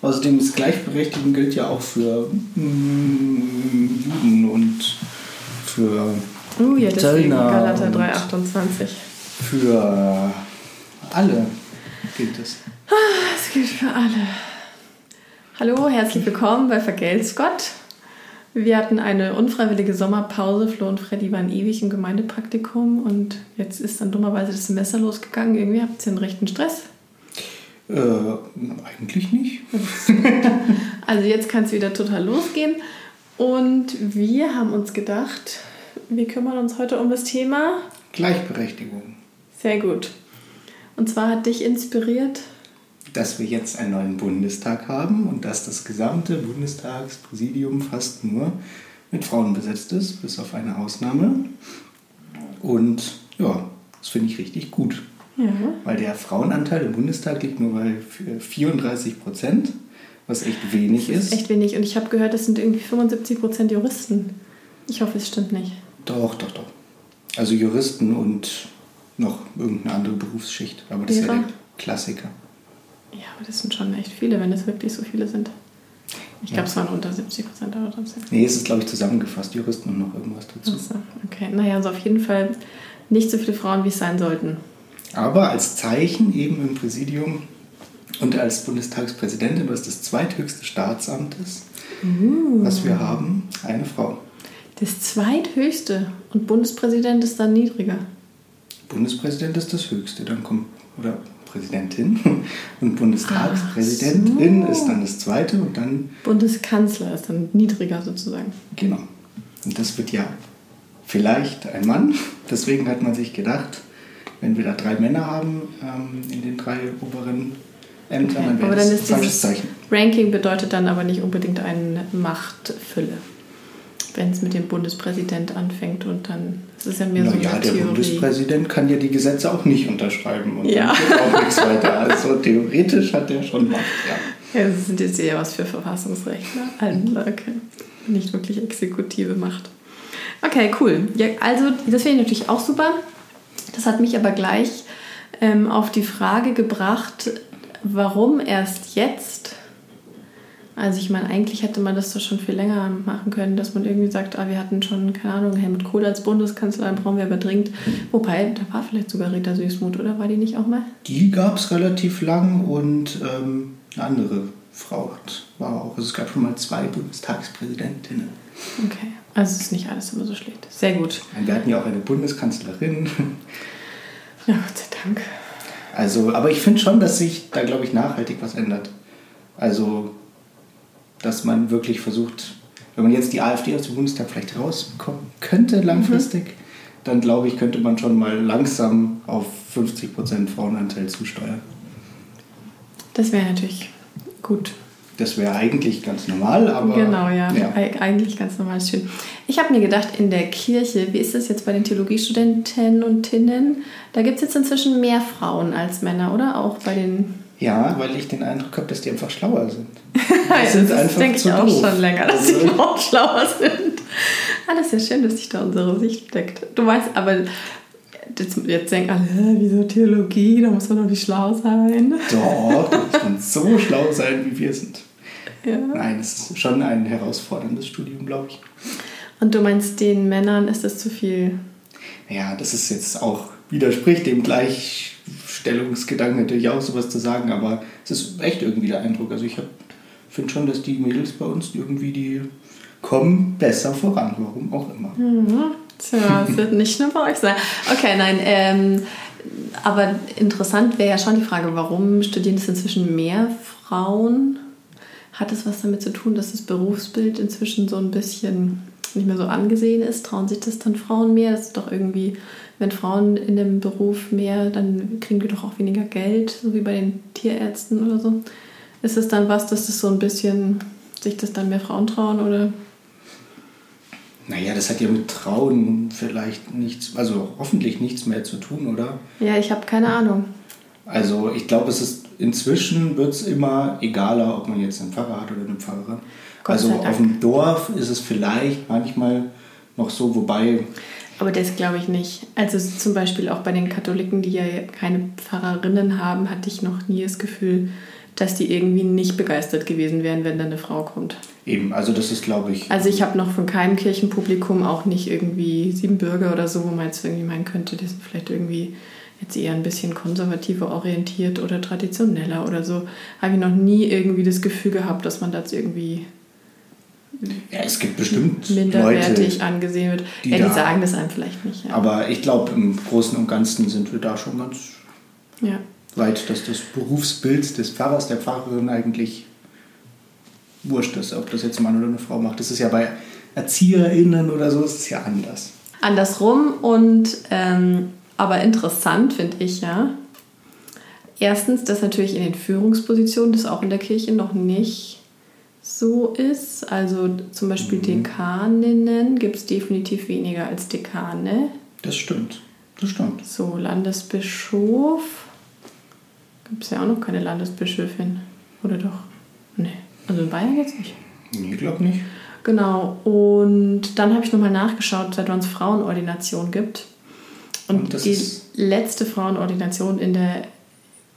Außerdem ist Gleichberechtigung gilt ja auch für mm, Juden und für Oh ja, deswegen Zöllner Galater und 3,28. für alle gilt es. Es gilt für alle. Hallo, herzlich willkommen bei Vergelt's Gott. Wir hatten eine unfreiwillige Sommerpause. Flo und Freddy waren ewig im Gemeindepraktikum und jetzt ist dann dummerweise das Semester losgegangen. Irgendwie habt ihr einen rechten Stress. Äh, eigentlich nicht. Also jetzt kann es wieder total losgehen. Und wir haben uns gedacht, wir kümmern uns heute um das Thema. Gleichberechtigung. Sehr gut. Und zwar hat dich inspiriert. Dass wir jetzt einen neuen Bundestag haben und dass das gesamte Bundestagspräsidium fast nur mit Frauen besetzt ist, bis auf eine Ausnahme. Und ja, das finde ich richtig gut. Ja. Weil der Frauenanteil im Bundestag liegt nur bei 34 Prozent, was echt wenig ist. Echt wenig. Und ich habe gehört, es sind irgendwie 75% Juristen. Ich hoffe, es stimmt nicht. Doch, doch, doch. Also Juristen und noch irgendeine andere Berufsschicht. Aber das ist ja Lehrer? der Klassiker. Ja, aber das sind schon echt viele, wenn es wirklich so viele sind. Ich glaube, es waren unter 70 Prozent, aber trotzdem. Nee, es ist, glaube ich, zusammengefasst. Juristen und noch irgendwas dazu. Achso, okay. Naja, also auf jeden Fall nicht so viele Frauen, wie es sein sollten. Aber als Zeichen eben im Präsidium und als Bundestagspräsidentin, was das zweithöchste Staatsamt ist, Uh. was wir haben, eine Frau. Das zweithöchste. Und Bundespräsident ist dann niedriger. Bundespräsident ist das höchste, dann kommt, oder Präsidentin und Bundestagspräsidentin so. ist dann das zweite und dann, Bundeskanzler ist dann niedriger sozusagen. genau. Und das wird ja vielleicht ein Mann. Deswegen hat man sich gedacht, wenn wir da drei Männer haben ähm, in den drei oberen Ämtern, Okay, dann wäre aber das ein falsches Zeichen. Ranking bedeutet dann aber nicht unbedingt eine Machtfülle. Wenn es mit dem Bundespräsident anfängt und dann das ist ja mehr so Naja, eine der Theorie. Bundespräsident kann ja die Gesetze auch nicht unterschreiben und Ja. dann geht auch nichts weiter. Also theoretisch hat der schon Macht, ja. Ja, das sind jetzt eher was für Verfassungsrechtler. Okay. Nicht wirklich exekutive Macht. Okay, cool. Ja, also, das finde ich natürlich auch super. Das hat mich aber gleich ähm, auf die Frage gebracht, warum erst jetzt? Also ich meine, eigentlich hätte man das doch schon viel länger machen können, dass man irgendwie sagt, ah, wir hatten schon, keine Ahnung, Helmut Kohl als Bundeskanzler, brauchen wir aber dringend. Wobei, da war vielleicht sogar Rita Süßmuth, oder war die nicht auch mal? Die gab es relativ lang und ähm, eine andere Frau war auch. Also es gab schon mal zwei Bundestagspräsidentinnen. Okay, also es ist nicht alles immer so schlecht. Sehr gut. Wir hatten ja auch eine Bundeskanzlerin. Ja, Gott sei Dank. Also, aber ich finde schon, dass sich da, glaube ich, nachhaltig was ändert. Also, dass man wirklich versucht, wenn man jetzt die AfD aus dem Bundestag vielleicht rauskommen könnte langfristig, dann glaube ich, könnte man schon mal langsam auf 50% Frauenanteil zusteuern. Das wäre natürlich gut. Das wäre eigentlich ganz normal, aber. genau, ja. Eig- Eigentlich ganz normal, ist schön. Ich habe mir gedacht, in der Kirche, wie ist das jetzt bei den Theologiestudenten und Tinnen? Da gibt es jetzt inzwischen mehr Frauen als Männer, oder? Auch bei den. Ja, weil ich den Eindruck habe, dass die einfach schlauer sind. das sind das einfach denke ich auch doof. schon länger, dass Also- die Frauen schlauer sind. Ah, das ist ja schön, dass sich da unsere Sicht deckt. Du meinst aber, jetzt, jetzt denken alle, wieso Theologie? Da muss man doch nicht schlau sein. Doch, musst dann so schlau sein, wie wir sind. Ja. Nein, es ist schon ein herausforderndes Studium, glaube ich. Und du meinst, den Männern ist das zu viel? Ja, das ist jetzt auch, widerspricht dem Gleichstellungsgedanken natürlich auch sowas zu sagen, aber es ist echt irgendwie der Eindruck. Also ich finde schon, dass die Mädels bei uns irgendwie, die kommen besser voran, warum auch immer. Mhm. Tja, es wird nicht nur bei euch sein. Okay, nein, ähm, aber interessant wäre ja schon die Frage, warum studieren es inzwischen mehr Frauen? Hat es was damit zu tun, dass das Berufsbild inzwischen so ein bisschen nicht mehr so angesehen ist? Trauen sich das dann Frauen mehr? Das ist doch irgendwie, wenn Frauen in dem Beruf mehr, dann kriegen die doch auch weniger Geld, so wie bei den Tierärzten oder so. Ist es dann was, dass das so ein bisschen sich das dann mehr Frauen trauen oder? Naja, das hat ja mit Trauen vielleicht nichts, also hoffentlich nichts mehr zu tun, oder? Ja, ich habe keine Ahnung. Also ich glaube, es ist inzwischen wird es immer egaler, ob man jetzt einen Pfarrer hat oder eine Pfarrerin. Gott also auf dem Dorf ist es vielleicht manchmal noch so, wobei Aber das glaube ich nicht. Also zum Beispiel auch bei den Katholiken, die ja keine Pfarrerinnen haben, hatte ich noch nie das Gefühl, dass die irgendwie nicht begeistert gewesen wären, wenn da eine Frau kommt. Eben, also das ist, glaube ich. Also ich habe noch von keinem Kirchenpublikum auch nicht irgendwie Siebenbürger oder so, wo man jetzt irgendwie meinen könnte, die sind vielleicht irgendwie jetzt eher ein bisschen konservativer orientiert oder traditioneller oder so. Habe ich noch nie irgendwie das Gefühl gehabt, dass man das irgendwie ja, es gibt bestimmt minderwertig Leute, angesehen wird. die ja, die da- sagen das einem vielleicht nicht. Ja. Aber ich glaube, im Großen und Ganzen sind wir da schon ganz ja. weit, dass das Berufsbild des Pfarrers, der Pfarrerin eigentlich wurscht ist, ob das jetzt ein Mann oder eine Frau macht. Das ist ja bei ErzieherInnen oder so, ist es ja anders. Andersrum und ähm, aber interessant finde ich ja. Erstens, dass natürlich in den Führungspositionen das auch in der Kirche noch nicht so ist. Also zum Beispiel Dekaninnen gibt es definitiv weniger als Dekane. Das stimmt. Das stimmt. So, Landesbischof. Gibt es ja auch noch keine Landesbischöfin. Oder doch? Nee. Also in Bayern jetzt nicht. Nee, ich glaube nicht. Genau. Und dann habe ich nochmal nachgeschaut, seit wann es Frauenordination gibt. Und, Und die letzte Frauenordination in, der,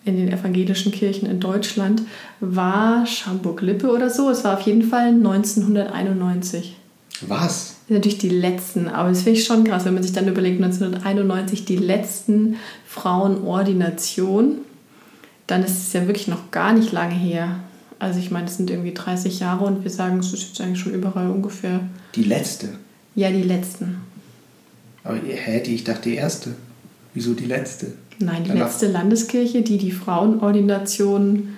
in den evangelischen Kirchen in Deutschland war Schamburg-Lippe oder so. Es war auf jeden Fall 1991. Was? Natürlich die letzten, aber das finde ich schon krass, wenn man sich dann überlegt, 1991 die letzten Frauenordinationen, dann ist es ja wirklich noch gar nicht lange her. Also ich meine, es sind irgendwie 30 Jahre und wir sagen, es ist jetzt eigentlich schon überall ungefähr. Die letzte. Ja, die letzten. Aber hä, die, ich dachte die erste. Wieso die letzte? Nein, die Danach- letzte Landeskirche, die die Frauenordination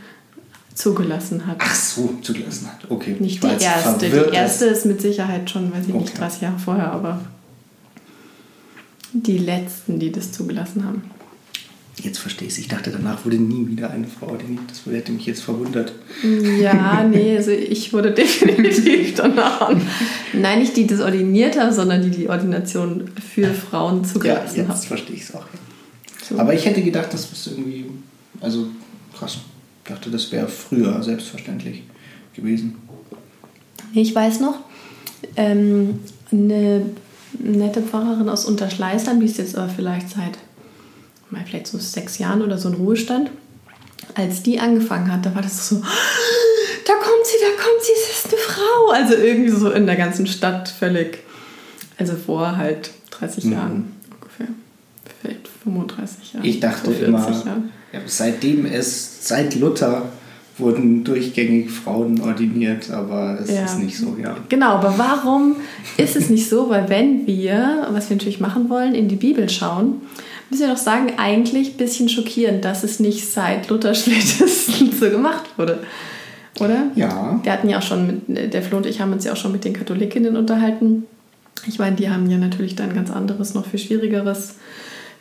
zugelassen hat. Ach so, zugelassen hat. Okay. Nicht die erste. Die erste ist mit Sicherheit schon, weiß ich nicht, Okay. 30 Jahre vorher, aber die letzten, die das zugelassen haben. Jetzt verstehe ich Ich dachte, danach wurde nie wieder eine Frau ordiniert. Das hätte mich jetzt verwundert. Ja, nee, also ich wurde definitiv danach. Nein, nicht die, die das ordiniert haben, sondern die die Ordination für Frauen Ja, zugelassen jetzt haben. verstehe ich es auch. Ja. So. Aber ich hätte gedacht, das ist irgendwie. Also krass. Ich dachte, das wäre früher selbstverständlich gewesen. Ich weiß noch, ähm, eine nette Pfarrerin aus Unterschleißheim, die ist jetzt aber vielleicht seit mal vielleicht so sechs Jahren oder so in Ruhestand. Als die angefangen hat, da war das so, da kommt sie, da kommt sie, es ist eine Frau. Also irgendwie so in der ganzen Stadt völlig, also vor halt 30 Mhm. Jahren ungefähr, vielleicht 35 Jahren. Ich dachte vor 40 immer, ja, seitdem es, seit Luther wurden durchgängig Frauen ordiniert, aber es Ja. ist nicht so, ja. Genau, aber warum ist es nicht so? Weil wenn wir, was wir natürlich machen wollen, in die Bibel schauen, müssen wir doch sagen, eigentlich ein bisschen schockierend, dass es nicht seit Luther spätestens so gemacht wurde. Oder? Ja, Wir hatten ja auch schon, mit, der Flo und ich haben uns ja auch schon mit den Katholikinnen unterhalten. Ich meine, die haben ja natürlich dann ein ganz anderes, noch viel schwierigeres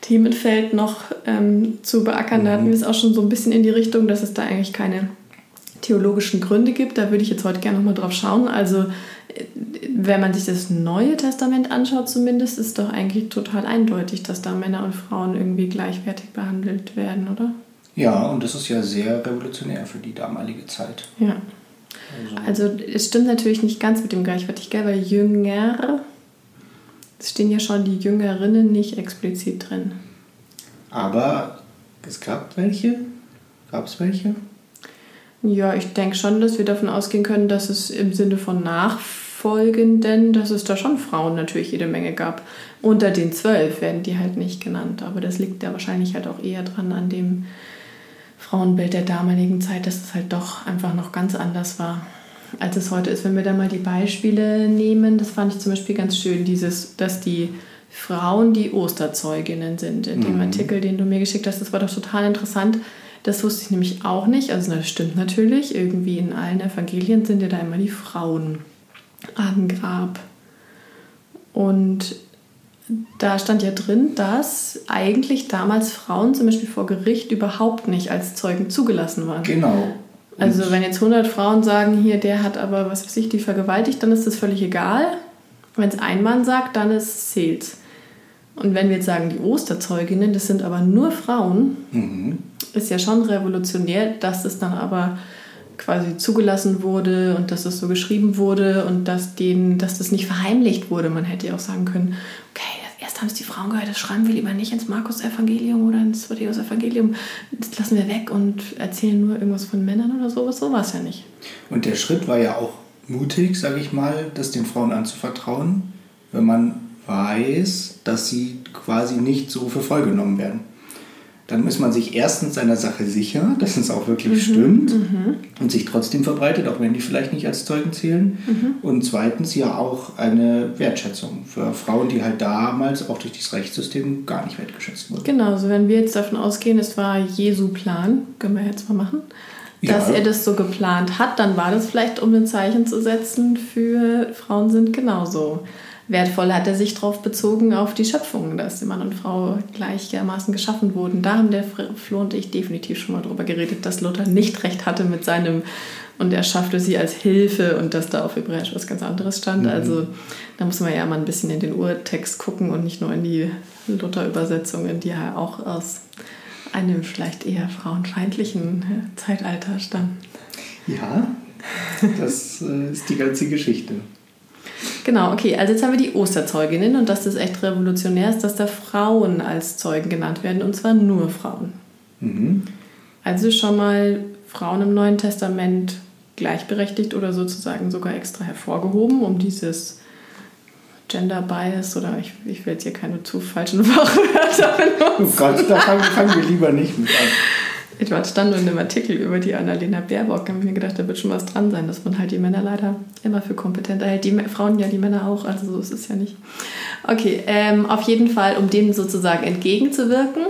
Themenfeld noch ähm, zu beackern. Da hatten wir es auch schon so ein bisschen in die Richtung, dass es da eigentlich keine theologischen Gründe gibt. Da würde ich jetzt heute gerne nochmal drauf schauen. Also, äh, wenn man sich das Neue Testament anschaut, zumindest, ist doch eigentlich total eindeutig, dass da Männer und Frauen irgendwie gleichwertig behandelt werden, oder? ja, und das ist ja sehr revolutionär für die damalige Zeit. Ja. Also, Also es stimmt natürlich nicht ganz mit dem gleichwertig, gell? weil Jünger, es stehen ja schon die Jüngerinnen nicht explizit drin. aber es gab welche? Gab es welche? Ja, ich denke schon, dass wir davon ausgehen können, dass es im Sinne von Nachfolgenden, dass es da schon Frauen natürlich jede Menge gab. Unter den zwölf werden die halt nicht genannt, aber das liegt ja wahrscheinlich halt auch eher dran an dem Frauenbild der damaligen Zeit, dass es halt doch einfach noch ganz anders war, als es heute ist. Wenn wir da mal die Beispiele nehmen, das fand ich zum Beispiel ganz schön, dieses, dass die Frauen die Osterzeuginnen sind. In dem Artikel, den du mir geschickt hast, das war doch total interessant. Das wusste ich nämlich auch nicht. Also das stimmt natürlich. Irgendwie in allen Evangelien sind ja da immer die Frauen am Grab. Und da stand ja drin, dass eigentlich damals Frauen zum Beispiel vor Gericht überhaupt nicht als Zeugen zugelassen waren. Genau. Also wenn jetzt 100 Frauen sagen, hier, der hat aber, was weiß ich, die vergewaltigt, dann ist das völlig egal. Wenn es ein Mann sagt, dann ist zählt's. Und wenn wir jetzt sagen, die Osterzeuginnen, das sind aber nur Frauen, Mhm. ist ja schon revolutionär, dass es dann aber quasi zugelassen wurde und dass es so geschrieben wurde und dass, denen, dass das nicht verheimlicht wurde. Man hätte ja auch sagen können, okay, das erste haben es die Frauen gehört, das schreiben wir lieber nicht ins Markus-Evangelium oder ins Matthäus-Evangelium. Das lassen wir weg und erzählen nur irgendwas von Männern oder sowas. So war es ja nicht. Und der Schritt war ja auch mutig, sage ich mal, das den Frauen anzuvertrauen, wenn man weiß, dass sie quasi nicht so für voll genommen werden dann ist man sich erstens seiner Sache sicher, dass es auch wirklich mhm, stimmt mhm. und sich trotzdem verbreitet, auch wenn die vielleicht nicht als Zeugen zählen. Mhm. Und zweitens ja auch eine Wertschätzung für Frauen, die halt damals auch durch das Rechtssystem gar nicht wertgeschätzt wurden. Genau, also wenn wir jetzt davon ausgehen, es war Jesu Plan, können wir jetzt mal machen, dass ja. er das so geplant hat, dann war das vielleicht, um ein Zeichen zu setzen für Frauen sind genauso wertvoll hat er sich darauf bezogen, auf die Schöpfung, dass Mann und Frau gleichermaßen geschaffen wurden. Da haben der Flo und ich definitiv schon mal drüber geredet, dass Luther nicht recht hatte mit seinem und er schaffte sie als Hilfe und dass da auf Hebräisch was ganz anderes stand. Mhm. Also da muss man ja mal ein bisschen in den Urtext gucken und nicht nur in die Luther-Übersetzungen, die ja auch aus einem vielleicht eher frauenfeindlichen Zeitalter stammen. Ja, das äh, ist die ganze Geschichte. Genau, okay. Also jetzt haben wir die Osterzeuginnen und dass das echt revolutionär ist, dass da Frauen als Zeugen genannt werden und zwar nur Frauen. Mhm. Also schon mal Frauen im Neuen Testament gleichberechtigt oder sozusagen sogar extra hervorgehoben, um dieses Gender Bias oder ich, ich will jetzt hier keine zu falschen Fachwörter benutzen. Oh Gott, da fangen, fangen wir lieber nicht mit an. Etwa stand nur in einem Artikel über die Annalena Baerbock, Da habe ich mir gedacht, da wird schon was dran sein, dass man halt die Männer leider immer für kompetenter hält. Die Frauen ja, die Männer auch, also so ist es ja nicht. Okay, ähm, auf jeden Fall, um dem sozusagen entgegenzuwirken.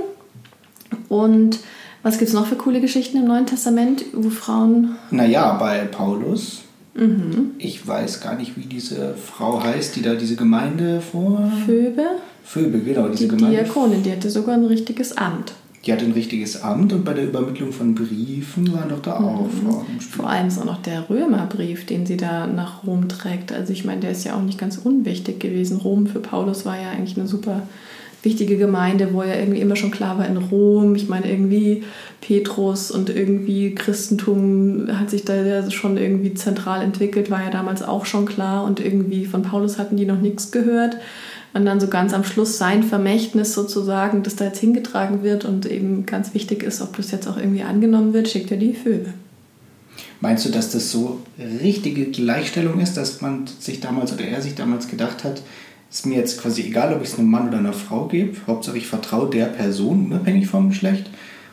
Und was gibt es noch für coole Geschichten im Neuen Testament, wo Frauen. Naja, bei Paulus. Mhm. Ich weiß gar nicht, wie diese Frau heißt, die da diese Gemeinde vor. Phoebe? Phoebe, genau, diese die Gemeinde. Die Diakonin, die hatte sogar ein richtiges Amt die hat ein richtiges Amt und bei der Übermittlung von Briefen waren doch da auch mhm. Frauen. Vor allem ist auch noch der Römerbrief, den sie da nach Rom trägt. Also ich meine, der ist ja auch nicht ganz unwichtig gewesen. Rom für Paulus war ja eigentlich eine super wichtige Gemeinde, wo ja irgendwie immer schon klar war in Rom. Ich meine, irgendwie Petrus und irgendwie Christentum hat sich da ja schon irgendwie zentral entwickelt, war ja damals auch schon klar und irgendwie von Paulus hatten die noch nichts gehört und dann so ganz am Schluss sein Vermächtnis sozusagen, das da jetzt hingetragen wird und eben ganz wichtig ist, ob das jetzt auch irgendwie angenommen wird, schickt er die Vögel. Meinst du, dass das so richtige Gleichstellung ist, dass man sich damals oder er sich damals gedacht hat, ist mir jetzt quasi egal, ob ich es einem Mann oder einer Frau gebe, Hauptsache ich vertraue der Person, unabhängig vom Geschlecht?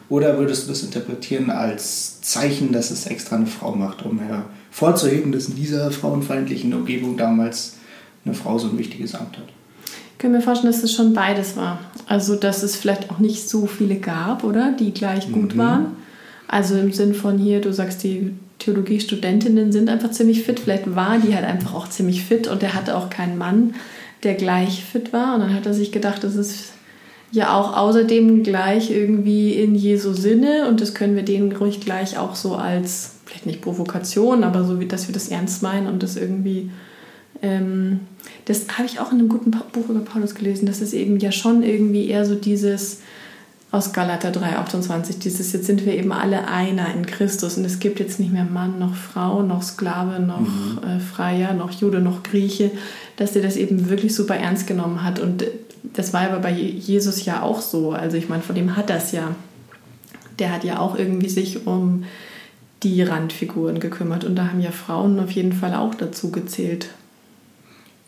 Oder würdest du das interpretieren als Zeichen, dass es extra eine Frau macht, um hervorzuheben, dass in dieser frauenfeindlichen Umgebung damals eine Frau so ein wichtiges Amt hat? Kann mir vorstellen, dass es schon beides war. Also, dass es vielleicht auch nicht so viele gab, oder? Die gleich gut mhm. waren. Also im Sinn von hier, du sagst, die Theologiestudentinnen sind einfach ziemlich fit. Vielleicht war die halt einfach auch ziemlich fit und er hatte auch keinen Mann, der gleich fit war. Und dann hat er sich gedacht, das ist ja auch außerdem gleich irgendwie in Jesu Sinne und das können wir denen ruhig gleich auch so als, vielleicht nicht Provokation, aber so wie, dass wir das ernst meinen und das irgendwie ähm, das habe ich auch in einem guten Buch über Paulus gelesen, dass es eben ja schon irgendwie eher so dieses aus Galater 3,28, dieses jetzt sind wir eben alle einer in Christus und es gibt jetzt nicht mehr Mann noch Frau, noch Sklave, noch mhm. äh, Freier, noch Jude, noch Grieche, dass er das eben wirklich super ernst genommen hat und das war aber bei Jesus ja auch so, also ich meine, von dem hat das ja, der hat ja auch irgendwie sich um die Randfiguren gekümmert und da haben ja Frauen auf jeden Fall auch dazu gezählt.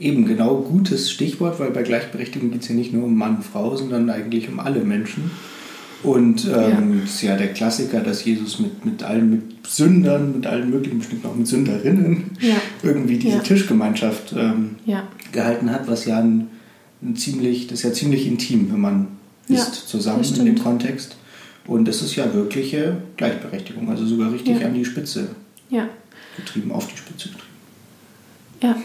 Eben genau gutes Stichwort, weil bei Gleichberechtigung geht es ja nicht nur um Mann, Frau, sondern eigentlich um alle Menschen. Und ähm, ja. ist ja der Klassiker, dass Jesus mit, mit allen mit Sündern, mit allen möglichen, bestimmt auch mit Sünderinnen, ja. irgendwie diese ja. Tischgemeinschaft ähm, gehalten hat, was ja ein, ein, ziemlich, das ist ja ziemlich intim, wenn man ist zusammen in dem Kontext. Und das ist ja wirkliche Gleichberechtigung, also sogar richtig an die Spitze getrieben, auf die Spitze getrieben. Ja.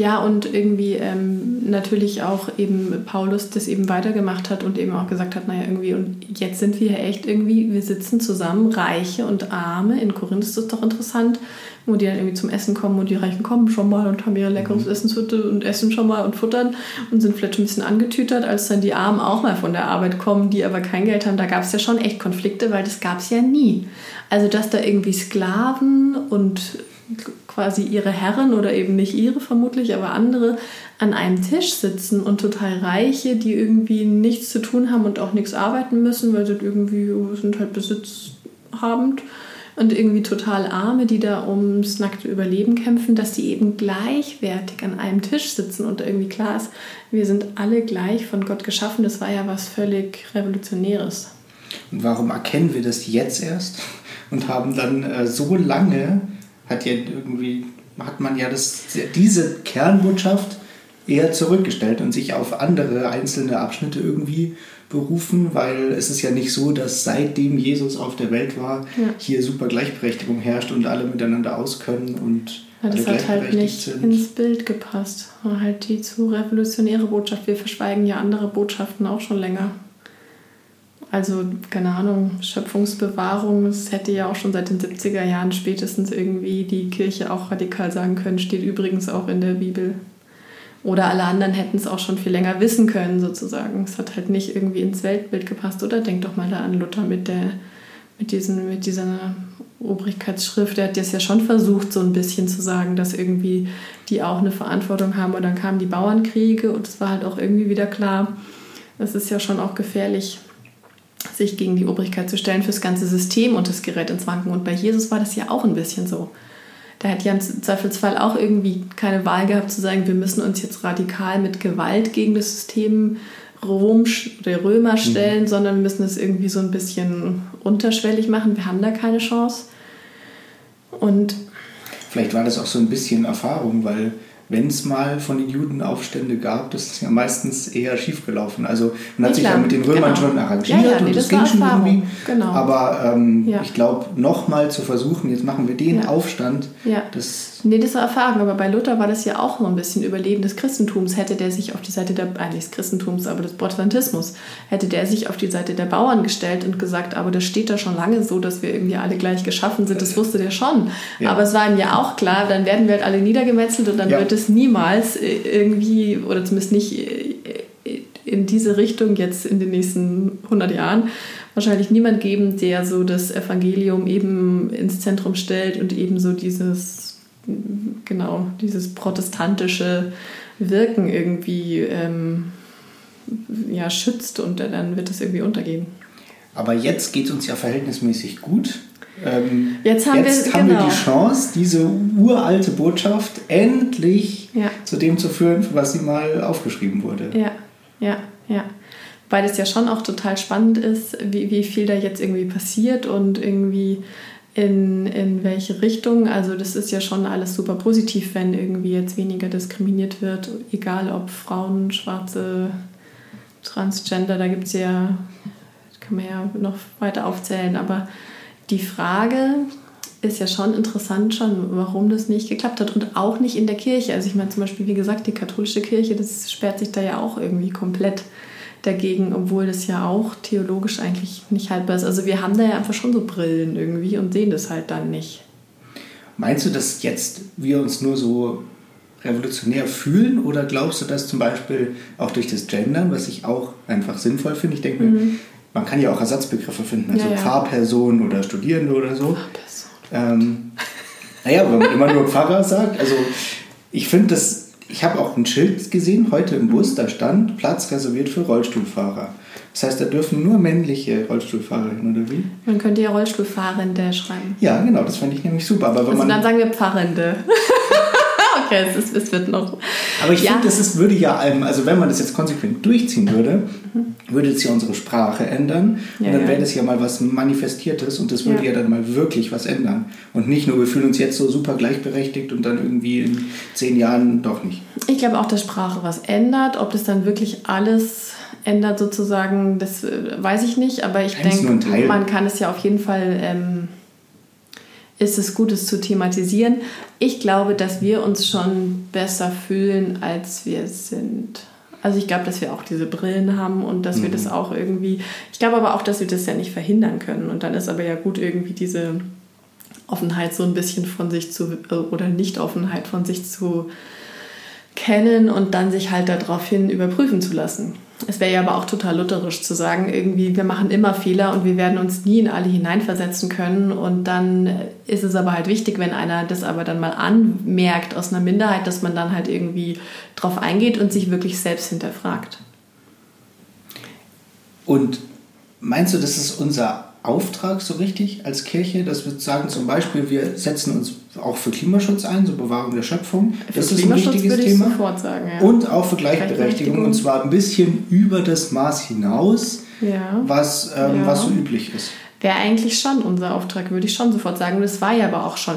Ja, und irgendwie ähm, natürlich auch eben Paulus das eben weitergemacht hat und eben auch gesagt hat, naja, irgendwie, und jetzt sind wir echt irgendwie, wir sitzen zusammen, Reiche und Arme. In Korinth ist das doch interessant, wo die dann irgendwie zum Essen kommen und die Reichen kommen schon mal und haben ihr leckeres mhm. Essenshütte und essen schon mal und futtern und sind vielleicht schon ein bisschen angetütert, als dann die Armen auch mal von der Arbeit kommen, die aber kein Geld haben. Da gab es ja schon echt Konflikte, weil das gab es ja nie. Also, dass da irgendwie Sklaven und quasi ihre Herren oder eben nicht ihre vermutlich, aber andere an einem Tisch sitzen und total Reiche, die irgendwie nichts zu tun haben und auch nichts arbeiten müssen, weil sie irgendwie sind halt besitzhabend und irgendwie total Arme, die da ums nackte Überleben kämpfen, dass die eben gleichwertig an einem Tisch sitzen und irgendwie klar ist, wir sind alle gleich von Gott geschaffen. Das war ja was völlig Revolutionäres. Und warum erkennen wir das jetzt erst und haben dann äh, so lange, hat ja irgendwie, hat man ja das, diese Kernbotschaft eher zurückgestellt und sich auf andere einzelne Abschnitte irgendwie berufen, weil es ist ja nicht so, dass seitdem Jesus auf der Welt war, ja. hier super Gleichberechtigung herrscht und alle miteinander auskönnen und ja, das hat halt nicht sind. ins Bild gepasst. War halt die zu revolutionäre Botschaft. Wir verschweigen ja andere Botschaften auch schon länger. Also, keine Ahnung, Schöpfungsbewahrung, das hätte ja auch schon seit den 70er Jahren spätestens irgendwie die Kirche auch radikal sagen können, steht übrigens auch in der Bibel. Oder alle anderen hätten es auch schon viel länger wissen können, sozusagen. Es hat halt nicht irgendwie ins Weltbild gepasst. Oder denk doch mal da an Luther mit, der, mit, diesen, mit dieser Obrigkeitsschrift. Der hat das ja schon versucht, so ein bisschen zu sagen, dass irgendwie die auch eine Verantwortung haben. Und dann kamen die Bauernkriege und es war halt auch irgendwie wieder klar, es ist ja schon auch gefährlich, sich gegen die Obrigkeit zu stellen fürs ganze System und das gerät ins Wanken. Und bei Jesus war das ja auch ein bisschen so der hat ja im Zweifelsfall auch irgendwie keine Wahl gehabt zu sagen, wir müssen uns jetzt radikal mit Gewalt gegen das System Rom oder Römer mhm. stellen, mhm. sondern müssen es irgendwie so ein bisschen unterschwellig machen. Wir haben da keine Chance. Und vielleicht war das auch so ein bisschen Erfahrung, weil wenn es mal von den Juden Aufstände gab, das ist ja meistens eher schief gelaufen. Also man hat sich ja mit den Römern genau. schon arrangiert ja, ja, nee, und das, das ging schon irgendwie. Genau. Aber ähm, ja. ich glaube, nochmal zu versuchen, jetzt machen wir den Aufstand, das Nee, das war Erfahrung, aber bei Luther war das ja auch so ein bisschen Überleben des Christentums. Hätte der sich auf die Seite der, äh, nicht des Christentums, aber des Protestantismus, hätte der sich auf die Seite der Bauern gestellt und gesagt, aber das steht da schon lange so, dass wir irgendwie alle gleich geschaffen sind, das wusste der schon. Aber es war ihm ja auch klar, dann werden wir halt alle niedergemetzelt und dann wird es niemals äh, irgendwie, oder zumindest nicht äh, in diese Richtung jetzt in den nächsten 100 Jahren, wahrscheinlich niemand geben, der so das Evangelium eben ins Zentrum stellt und eben so dieses genau dieses protestantische Wirken irgendwie ähm, ja, schützt und dann wird es irgendwie untergehen. Aber jetzt geht es uns ja verhältnismäßig gut. Ähm, jetzt haben, jetzt wir, haben genau. wir die Chance, diese uralte Botschaft endlich ja. zu dem zu führen, für was sie mal aufgeschrieben wurde. Ja, ja, ja. Weil es ja schon auch total spannend ist, wie, wie viel da jetzt irgendwie passiert und irgendwie in, in welche Richtung. Also das ist ja schon alles super positiv, wenn irgendwie jetzt weniger diskriminiert wird, egal ob Frauen, Schwarze, Transgender, da gibt es ja, kann man ja noch weiter aufzählen, aber die Frage ist ja schon interessant schon, warum das nicht geklappt hat und auch nicht in der Kirche. Also ich meine zum Beispiel, wie gesagt, die katholische Kirche, das sperrt sich da ja auch irgendwie komplett dagegen, obwohl das ja auch theologisch eigentlich nicht haltbar ist. Also wir haben da ja einfach schon so Brillen irgendwie und sehen das halt dann nicht. Meinst du, dass jetzt wir uns nur so revolutionär fühlen oder glaubst du, dass zum Beispiel auch durch das Gendern, was ich auch einfach sinnvoll finde, ich denke mhm. Man kann ja auch Ersatzbegriffe finden, also ja, ja. Pfarrperson oder Studierende oder so. Pfarrperson. Ähm, naja, wenn man immer nur Pfarrer sagt, also ich finde das ich habe auch ein Schild gesehen heute im Bus, da stand Platz reserviert für Rollstuhlfahrer. Das heißt, da dürfen nur männliche Rollstuhlfahrer hin, oder wie? Man könnte ja Rollstuhlfahrende schreiben. Ja, genau, das fand ich nämlich super. Aber wenn also man dann sagen wir Pfarrende. okay, es, ist, es, wird noch. Aber ich ja. finde, das ist, würde ja, also wenn man das jetzt konsequent durchziehen würde, würde es ja unsere Sprache ändern. Ja, und dann wäre das ja mal was Manifestiertes und das würde ja. ja. dann mal wirklich was ändern. Und nicht nur, wir fühlen uns jetzt so super gleichberechtigt und dann irgendwie in zehn Jahren doch nicht. Ich glaube auch, dass Sprache was ändert. Ob das dann wirklich alles ändert sozusagen, das äh, weiß ich nicht. Aber ich denke, man kann es ja auf jeden Fall... Ähm, ist es gut, es zu thematisieren. Ich glaube, dass wir uns schon besser fühlen, als wir sind. Also ich glaube, dass wir auch diese Brillen haben und dass mhm. wir das mhm. auch irgendwie. Ich glaube aber auch, dass wir das ja nicht verhindern können. Und dann ist aber ja gut, irgendwie diese Offenheit so ein bisschen von sich zu oder Nicht-Offenheit von sich zu kennen und dann sich halt daraufhin überprüfen zu lassen. Es wäre ja aber auch total lutherisch zu sagen, irgendwie, wir machen immer Fehler und wir werden uns nie in alle hineinversetzen können. Und dann ist es aber halt wichtig, wenn einer das aber dann mal anmerkt aus einer Minderheit, dass man dann halt irgendwie drauf eingeht und sich wirklich selbst hinterfragt. Und meinst du, das ist unser Auftrag so richtig als Kirche, dass wir sagen zum Beispiel, wir setzen uns auch für Klimaschutz ein, so Bewahrung der Schöpfung. Für das ist ein wichtiges würde ich Thema. sofort sagen, ja. Und auch für Gleichberechtigung Gleichberechtigung. und zwar ein bisschen über das Maß hinaus, Ja. was, ähm, Ja. was so üblich ist. Wäre eigentlich schon unser Auftrag, würde ich schon sofort sagen. Und es war ja aber auch schon,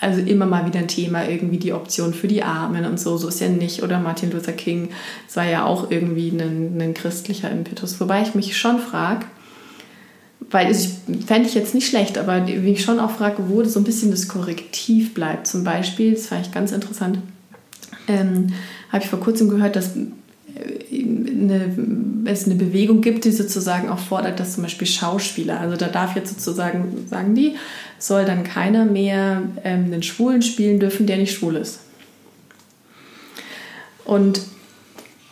also immer mal wieder ein Thema, irgendwie die Option für die Armen und so. So ist ja nicht. Oder Martin Luther King, es war ja auch irgendwie ein, ein christlicher Impetus. Wobei ich mich schon frage, weil ich fände ich jetzt nicht schlecht, aber wie ich schon auch frage, wo so ein bisschen das Korrektiv bleibt. Zum Beispiel, das fand ich ganz interessant, ähm, habe ich vor kurzem gehört, dass äh, eine, es eine Bewegung gibt, die sozusagen auch fordert, dass zum Beispiel Schauspieler, also da darf jetzt sozusagen, sagen die, soll dann keiner mehr ähm, einen Schwulen spielen dürfen, der nicht schwul ist. Und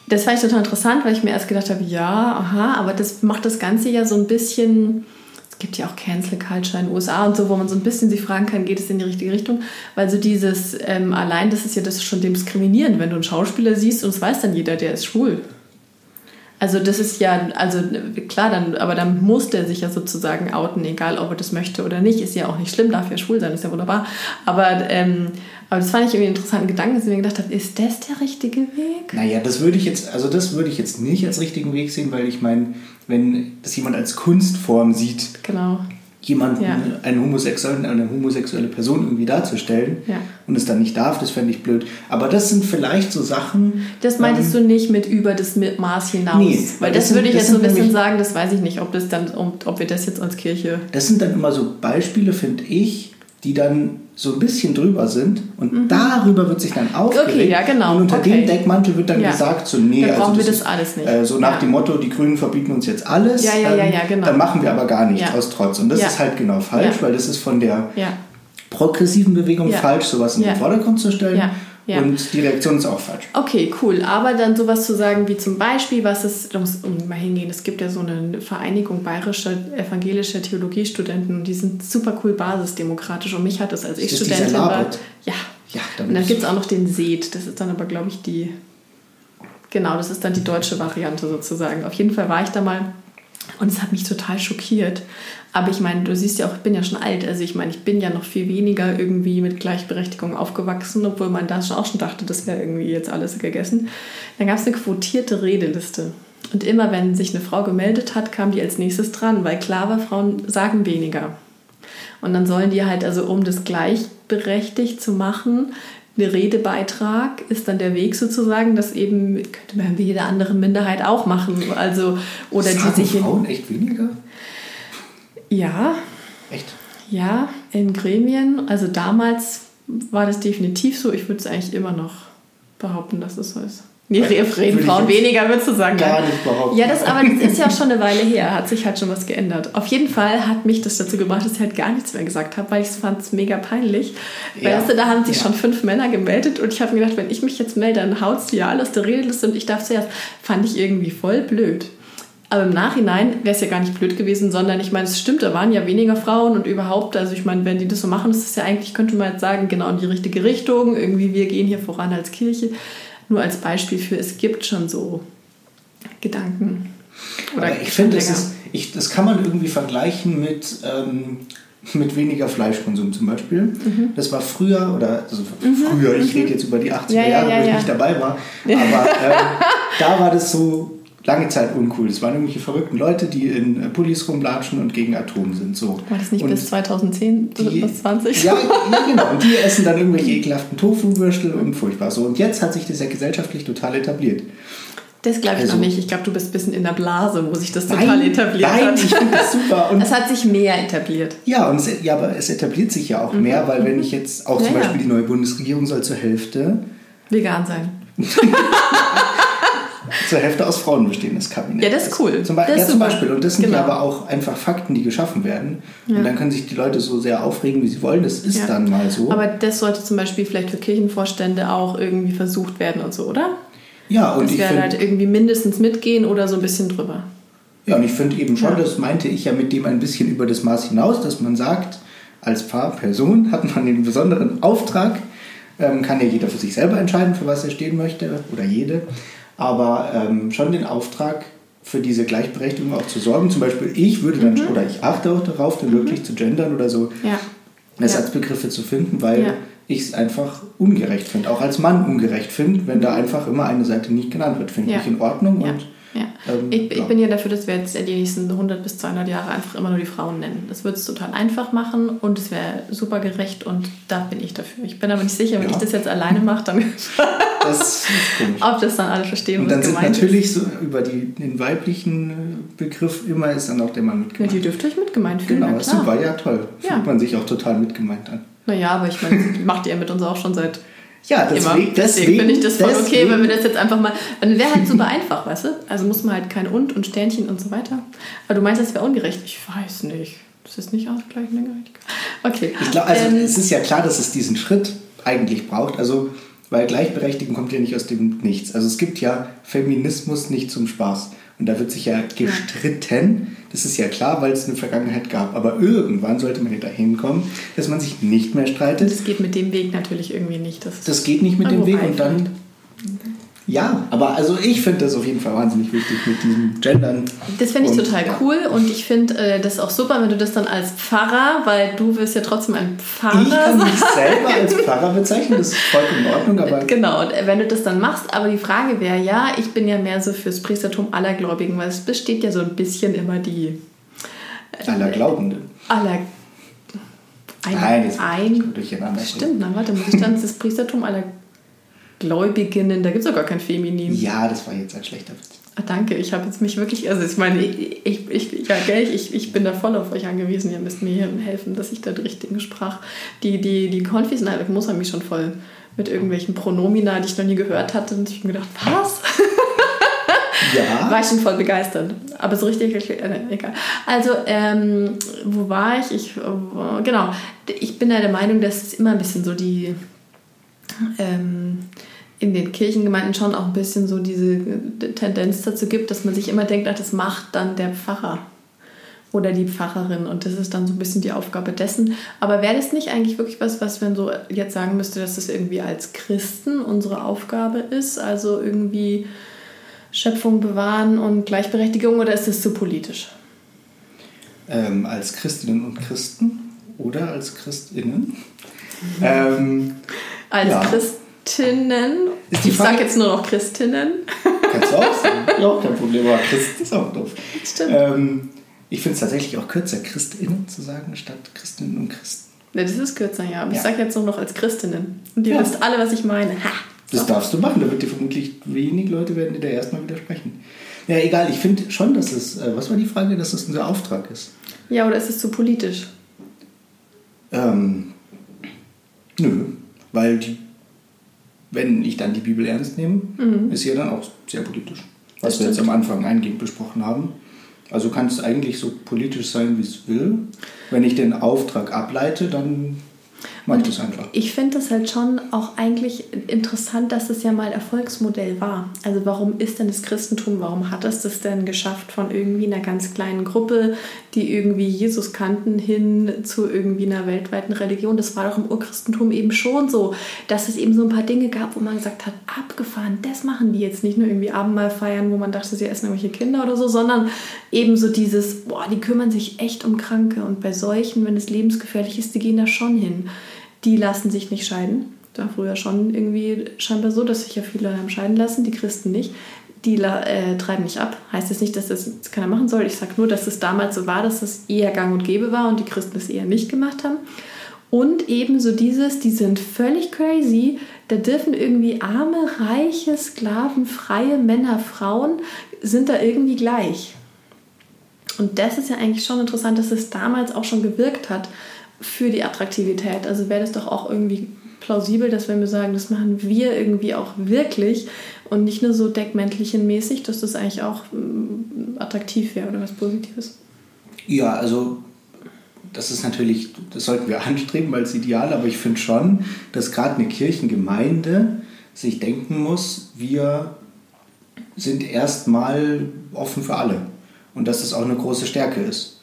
das fand ich total interessant, weil ich mir erst gedacht habe, ja, aha, aber das macht das Ganze ja so ein bisschen. Es gibt ja auch Cancel Culture in den USA und so, wo man so ein bisschen sich fragen kann, geht es in die richtige Richtung? Weil so dieses, ähm, allein das ist ja das schon diskriminierend, wenn du einen Schauspieler siehst und es weiß dann jeder, der ist schwul. Also das ist ja, also klar, dann, aber dann muss der sich ja sozusagen outen, egal ob er das möchte oder nicht. Ist ja auch nicht schlimm, darf ja schwul sein, ist ja wunderbar. Aber, ähm, aber das fand ich irgendwie einen interessanten Gedanken, dass ich mir gedacht habe, ist das der richtige Weg? Naja, das würde ich jetzt, also das würde ich jetzt nicht als richtigen Weg sehen, weil ich meine, wenn das jemand als Kunstform sieht, Genau. jemanden, Ja. einen Homosexuellen, eine homosexuelle Person irgendwie darzustellen Ja. und es dann nicht darf, das fände ich blöd. Aber das sind vielleicht so Sachen. Das meintest du nicht mit über das Maß hinaus? Ähm, Nee, weil weil das, das sind- würde ich das jetzt so ein bisschen nämlich- sagen, das weiß ich nicht, ob, das dann, ob wir das jetzt als Kirche. Das sind dann immer so Beispiele, finde ich, die dann so ein bisschen drüber sind und darüber wird sich dann aufgeregt. Mhm. Okay, ja, genau. Und unter Okay. dem Deckmantel wird dann Ja. gesagt, so, nee, Dann also brauchen wir das ist, alles nicht. Äh, so nach Ja. dem Motto, die Grünen verbieten uns jetzt alles. Ja, ja, ja, ähm, ja, genau. Dann machen wir aber gar nichts aus Trotz. Und das ist halt genau falsch, weil das ist von der progressiven Bewegung falsch, sowas in den Vordergrund zu stellen. Ja. Und die Reaktion ist auch falsch. Okay, cool. Aber dann sowas zu sagen wie zum Beispiel, was es, da muss um mal hingehen, es gibt ja so eine Vereinigung bayerischer evangelischer Theologiestudenten und die sind super cool basisdemokratisch und mich hat das als ich Ist das dieser Studentin war. Ja. Ja, Und dann gibt es auch noch den Seed, das ist dann aber, glaube ich, die. Genau, das ist dann die deutsche Variante sozusagen. Auf jeden Fall war ich da mal und es hat mich total schockiert. Aber ich meine, du siehst ja auch, ich bin ja schon alt. Also ich meine, ich bin ja noch viel weniger irgendwie mit Gleichberechtigung aufgewachsen, obwohl man da schon auch schon dachte, das wäre irgendwie jetzt alles gegessen. Dann gab es eine quotierte Redeliste. Und immer wenn sich eine Frau gemeldet hat, kam die als nächstes dran, weil klar war, Frauen sagen weniger. Und dann sollen die halt, also um das gleichberechtigt zu machen, der Redebeitrag ist dann der Weg sozusagen, das eben könnte man wie jede andere Minderheit auch machen. Also, oder Sagen die sich Frauen echt weniger? Ja, Echt? ja, in Gremien, also damals war das definitiv so. Ich würde es eigentlich immer noch behaupten, dass es so ist. Nee, reden Frauen weniger, würdest du sagen. gar ja. nicht behaupten. Ja, das, aber das ist ja auch schon eine Weile her, hat sich halt schon was geändert. Auf jeden Fall hat mich das dazu gebracht, dass ich halt gar nichts mehr gesagt habe, weil ich fand es mega peinlich. Ja. Weißt du, da haben sich Ja. schon fünf Männer gemeldet und ich habe mir gedacht, wenn ich mich jetzt melde, dann haut's die ja alle aus der Redeliste und ich darf zuerst. Fand ich irgendwie voll blöd. Aber im Nachhinein wäre es ja gar nicht blöd gewesen, sondern ich meine, es stimmt, da waren ja weniger Frauen und überhaupt, also ich meine, wenn die das so machen, das ist ja eigentlich, könnte man jetzt sagen, genau in die richtige Richtung. Irgendwie, wir gehen hier voran als Kirche. Nur als Beispiel für, es gibt schon so Gedanken. Aber ich finde, das, ist- ich- das kann man irgendwie vergleichen mit, ähm, mit weniger Fleischkonsum zum Beispiel. Mhm. Das war früher, oder also früher, ich rede jetzt über die 80er Ja, ja, Jahre, ja, wo ich ja. nicht dabei war, aber ähm, da war das so lange Zeit uncool. Das waren irgendwelche verrückten Leute, die in äh, Pullis rumlatschen und gegen Atom sind. So. War das nicht und bis 2010, die- bis 20? Ja, ja, genau. Und die essen dann irgendwelche ekelhaften Tofu-Würstel und furchtbar so. Und jetzt hat sich das ja gesellschaftlich total etabliert. Das glaube ich Also- noch nicht. Ich glaube, du bist ein bisschen in der Blase, wo sich das total etabliert nein, hat. ich finde das super. Und Es hat sich mehr etabliert. Ja, und es, ja, aber es etabliert sich ja auch mehr, weil wenn ich jetzt auch zum Mhm. Ja, ja. Beispiel die neue Bundesregierung soll zur Hälfte, Vegan sein. zur Hälfte aus Frauen bestehen, das Kabinett. Ja, das ist cool. Zum, Be Das ja, zum. Beispiel. Und das sind Genau. ja aber auch einfach Fakten, die geschaffen werden. Ja. Und dann können sich die Leute so sehr aufregen, wie sie wollen. Das ist Ja. dann mal so. Aber das sollte zum Beispiel vielleicht für Kirchenvorstände auch irgendwie versucht werden und so, oder? Ja, und das ich wäre find- halt irgendwie mindestens mitgehen oder so ein bisschen drüber. Ja, und ich finde eben schon, das meinte ich ja mit dem ein bisschen über das Maß hinaus, dass man sagt, als Pfarrperson hat man den besonderen Auftrag, ähm, kann ja jeder für sich selber entscheiden, für was er stehen möchte oder jede, aber ähm, schon den Auftrag, für diese Gleichberechtigung auch zu sorgen. Zum Beispiel ich würde dann, Mhm. oder ich achte auch darauf, dann wirklich zu gendern oder so Ja. Ersatzbegriffe zu finden, weil Ja. ich es einfach ungerecht finde, auch als Mann ungerecht finde, wenn da einfach immer eine Seite nicht genannt wird. Finde Ja. ich in Ordnung Ja. und Ja. Ähm, ich, ich bin ja dafür, dass wir jetzt die nächsten 100 bis 200 Jahre einfach immer nur die Frauen nennen. Das würde es total einfach machen und es wäre super gerecht und da bin ich dafür. Ich bin aber nicht sicher, wenn Ja. ich das jetzt alleine mache, dann das ist ob das dann alle verstehen, Und was dann sind natürlich so über die, den weiblichen Begriff immer ist dann auch der Mann ist. Ja, mitgemeint. die dürft euch mitgemeint fühlen, genau, ist super, ja toll. Fühlt man sich auch total mitgemeint an. Naja, aber ich meine, macht ihr mit uns auch schon seit Ja, deswegen, Deswegen finde ich das voll okay, deswegen- wenn wir das jetzt einfach mal. Dann wäre halt super einfach, weißt du? Also muss man halt kein und und Sternchen und so weiter. Aber du meinst, das wäre ungerecht? Ich weiß nicht. Das ist nicht ausgleichende Gerechtigkeit. Okay. Ich glaube, also Ähm, es ist ja klar, dass es diesen Schritt eigentlich braucht. Also, weil Gleichberechtigung kommt ja nicht aus dem Nichts. Also es gibt ja Feminismus nicht zum Spaß. Und da wird sich ja gestritten. Das ist ja klar, weil es eine Vergangenheit gab. Aber irgendwann sollte man ja dahin kommen, dass man sich nicht mehr streitet. das geht mit dem Weg natürlich irgendwie nicht. Das, Das geht nicht mit dem Weg und dann. Ja, aber also ich finde das auf jeden Fall wahnsinnig wichtig mit diesem Gendern. das finde ich Und, total cool und ich finde äh, das auch super, wenn du das dann als Pfarrer, weil du wirst ja trotzdem ein Pfarrer Ich kann mich selber als Pfarrer bezeichnen, das ist vollkommen in Ordnung, aber Genau, und wenn du das dann machst, aber die Frage wäre ja, ich bin ja mehr so fürs Priestertum aller Gläubigen, weil es besteht ja so ein bisschen immer die aller Glaubenden. aller ein, Nein, das ein durcheinander. stimmt, na warte, muss ich dann das Priestertum aller Gläubiginnen, da gibt es doch gar kein Feminin. Ja, das war jetzt ein schlechter Witz. Ah, danke, ich habe jetzt mich wirklich, also ich meine, ich, ich, ich, ja, gell, ich, ich bin da voll auf euch angewiesen, ihr müsst mir hier helfen, dass ich da die richtigen Sprach. Die, die, die Konfis in Heidelberg haben mich schon voll mit irgendwelchen Pronomina, die ich noch nie gehört hatte und ich habe gedacht, was? Ja, war ich schon voll begeistert. Aber so richtig, äh, egal. Also, ähm, wo war ich? Ich, äh, genau, ich bin ja der Meinung, dass es immer ein bisschen so die, ähm, in den Kirchengemeinden schon auch ein bisschen so diese Tendenz dazu gibt, dass man sich immer denkt, ach, das macht dann der Pfarrer oder die Pfarrerin und das ist dann so ein bisschen die Aufgabe dessen. Aber wäre das nicht eigentlich wirklich was, was man so jetzt sagen müsste, dass das irgendwie als Christen unsere Aufgabe ist? Also irgendwie Schöpfung bewahren und Gleichberechtigung oder ist das zu politisch? ähm, als Christinnen und Christen oder als Christinnen. Ähm, Als Ja. Christinnen, Ist die ich Frage- sage jetzt nur noch Christinnen. kannst du auch sagen. Ja, kein Problem, aber Christen ist auch doof. Stimmt. Ähm, ich finde es tatsächlich auch kürzer, Christinnen zu sagen, statt Christinnen und Christen. Ne, das ist kürzer, ja. Aber ich Ja. sage jetzt nur noch als Christinnen. Und ihr Ja. wisst alle, was ich meine. Ha. Das So. darfst du machen, da wird dir vermutlich wenig Leute werden dir da erstmal widersprechen. Ja, egal, ich finde schon, dass es, äh, was war die Frage, dass es unser Auftrag ist? Ja, oder ist es zu politisch? Ähm, weil die, wenn ich dann die Bibel ernst nehme, ist sie ja dann auch sehr politisch. Was Das wir jetzt am Anfang eingehend besprochen haben. Also kann es eigentlich so politisch sein, wie es will. Wenn ich den Auftrag ableite, dann mache ich das einfach. Ich finde das halt schon auch eigentlich interessant, dass es ja mal Erfolgsmodell war. Also warum ist denn das Christentum, warum hat es das denn geschafft von irgendwie einer ganz kleinen Gruppe, die irgendwie Jesus kannten, hin zu irgendwie einer weltweiten Religion? Das war doch im Urchristentum eben schon so, dass es eben so ein paar Dinge gab, wo man gesagt hat, abgefahren, das machen die jetzt nicht nur irgendwie Abendmahl feiern, wo man dachte, sie essen irgendwelche Kinder oder so, sondern eben so dieses, boah, die kümmern sich echt um Kranke und bei solchen, wenn es lebensgefährlich ist, die gehen da schon hin die lassen sich nicht scheiden. Das war früher schon irgendwie scheinbar so, dass sich ja viele haben scheiden lassen, die Christen nicht. Die äh, treiben nicht ab. Heißt jetzt nicht, dass das jetzt keiner machen soll. Ich sage nur, dass es damals so war, dass es eher gang und gäbe war und die Christen das eher nicht gemacht haben. Und ebenso dieses, die sind völlig crazy. Da dürfen irgendwie arme, reiche, Sklaven, freie Männer, Frauen sind da irgendwie gleich. Und das ist ja eigentlich schon interessant, dass es damals auch schon gewirkt hat für die Attraktivität. Also wäre das doch auch irgendwie plausibel, dass wenn wir sagen, das machen wir irgendwie auch wirklich und nicht nur so deckmäntelchenmäßig, dass das eigentlich auch mm, attraktiv wäre oder was Positives. Ja, also das ist natürlich, das sollten wir anstreben als Ideal, aber ich finde schon, dass gerade eine Kirchengemeinde sich denken muss, wir sind erstmal offen für alle. Und dass das auch eine große Stärke ist.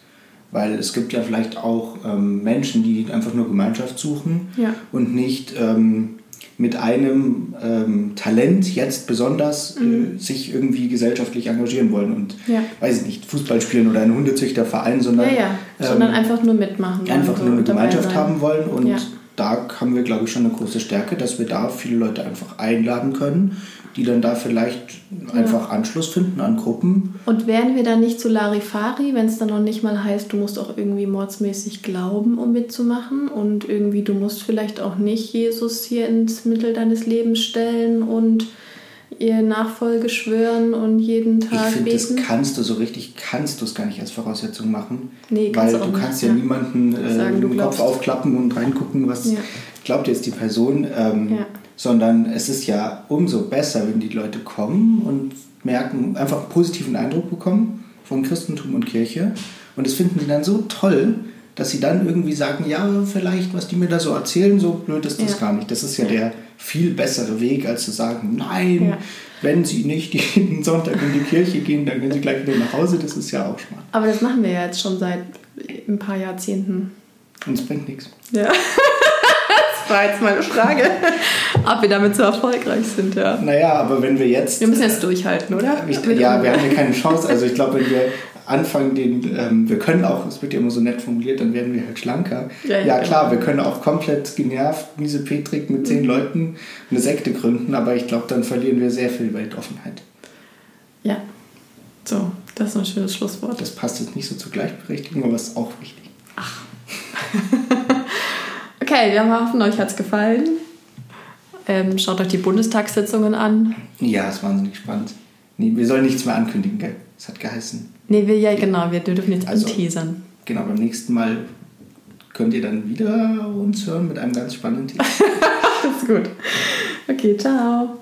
Weil es gibt ja vielleicht auch ähm, Menschen, die einfach nur Gemeinschaft suchen Ja. und nicht ähm, mit einem ähm, Talent jetzt besonders äh, sich irgendwie gesellschaftlich engagieren wollen und, Mhm. Ja. weiß ich nicht, Fußball spielen oder einen Hundezüchterverein, sondern Ja, ja. Sondern einfach nur mitmachen. wollen, Ähm, einfach nur eine Gemeinschaft haben wollen und. Da haben wir, glaube ich, schon eine große Stärke, dass wir da viele Leute einfach einladen können, die dann da vielleicht einfach Anschluss finden an Gruppen. Und wären wir dann nicht zu Larifari, wenn es dann noch nicht mal heißt, du musst auch irgendwie mordsmäßig glauben, um mitzumachen und irgendwie du musst vielleicht auch nicht Jesus hier ins Mittel deines Lebens stellen und ihr Nachfolge schwören und jeden Ich Tag finde, das beten? kannst du so richtig, kannst du es gar nicht als Voraussetzung machen. Nee, weil kannst du du kannst nicht, ja ja. niemanden äh, Sagen, den Kopf aufklappen und reingucken, was Ja. glaubt jetzt die Person. Ähm, Ja. Sondern es ist ja umso besser, wenn die Leute kommen und merken, einfach einen positiven Eindruck bekommen von Christentum und Kirche. Und das finden sie dann so toll, dass sie dann irgendwie sagen, ja, vielleicht, was die mir da so erzählen, so blöd ist das Ja. gar nicht. Das ist ja der viel bessere Weg, als zu sagen, nein, Ja. wenn sie nicht jeden Sonntag in die Kirche gehen, dann gehen sie gleich wieder nach Hause. Das ist ja auch schmarrn. Aber das machen wir ja jetzt schon seit ein paar Jahrzehnten. Und es bringt nichts. Ja. das war jetzt meine Frage. Ob wir damit so erfolgreich sind, ja. Naja, aber wenn wir jetzt Wir müssen jetzt durchhalten, oder? Ich, ja, wir haben ja keine Chance. Also ich glaube, wenn wir anfangen, den, ähm, wir können auch, es wird ja immer so nett formuliert, dann werden wir halt schlanker. Ja, Ja, ja, klar, genau. wir können auch komplett genervt, miese Petrik mit zehn Leuten eine Sekte gründen, aber ich glaube, dann verlieren wir sehr viel Weltoffenheit. Ja. So, das ist ein schönes Schlusswort. Das passt jetzt nicht so zur Gleichberechtigung, aber ist auch wichtig. Okay, wir hoffen, euch hat es gefallen. Ähm, schaut euch die Bundestagssitzungen an. Ja, ist wahnsinnig spannend. Nee, wir sollen nichts mehr ankündigen, gell? Es hat geheißen. Nee, wir, ja, genau, wir dürfen jetzt Also- anteasern. Genau, beim nächsten Mal könnt ihr dann wieder uns hören mit einem ganz spannenden Thema. Das ist gut. Okay, ciao.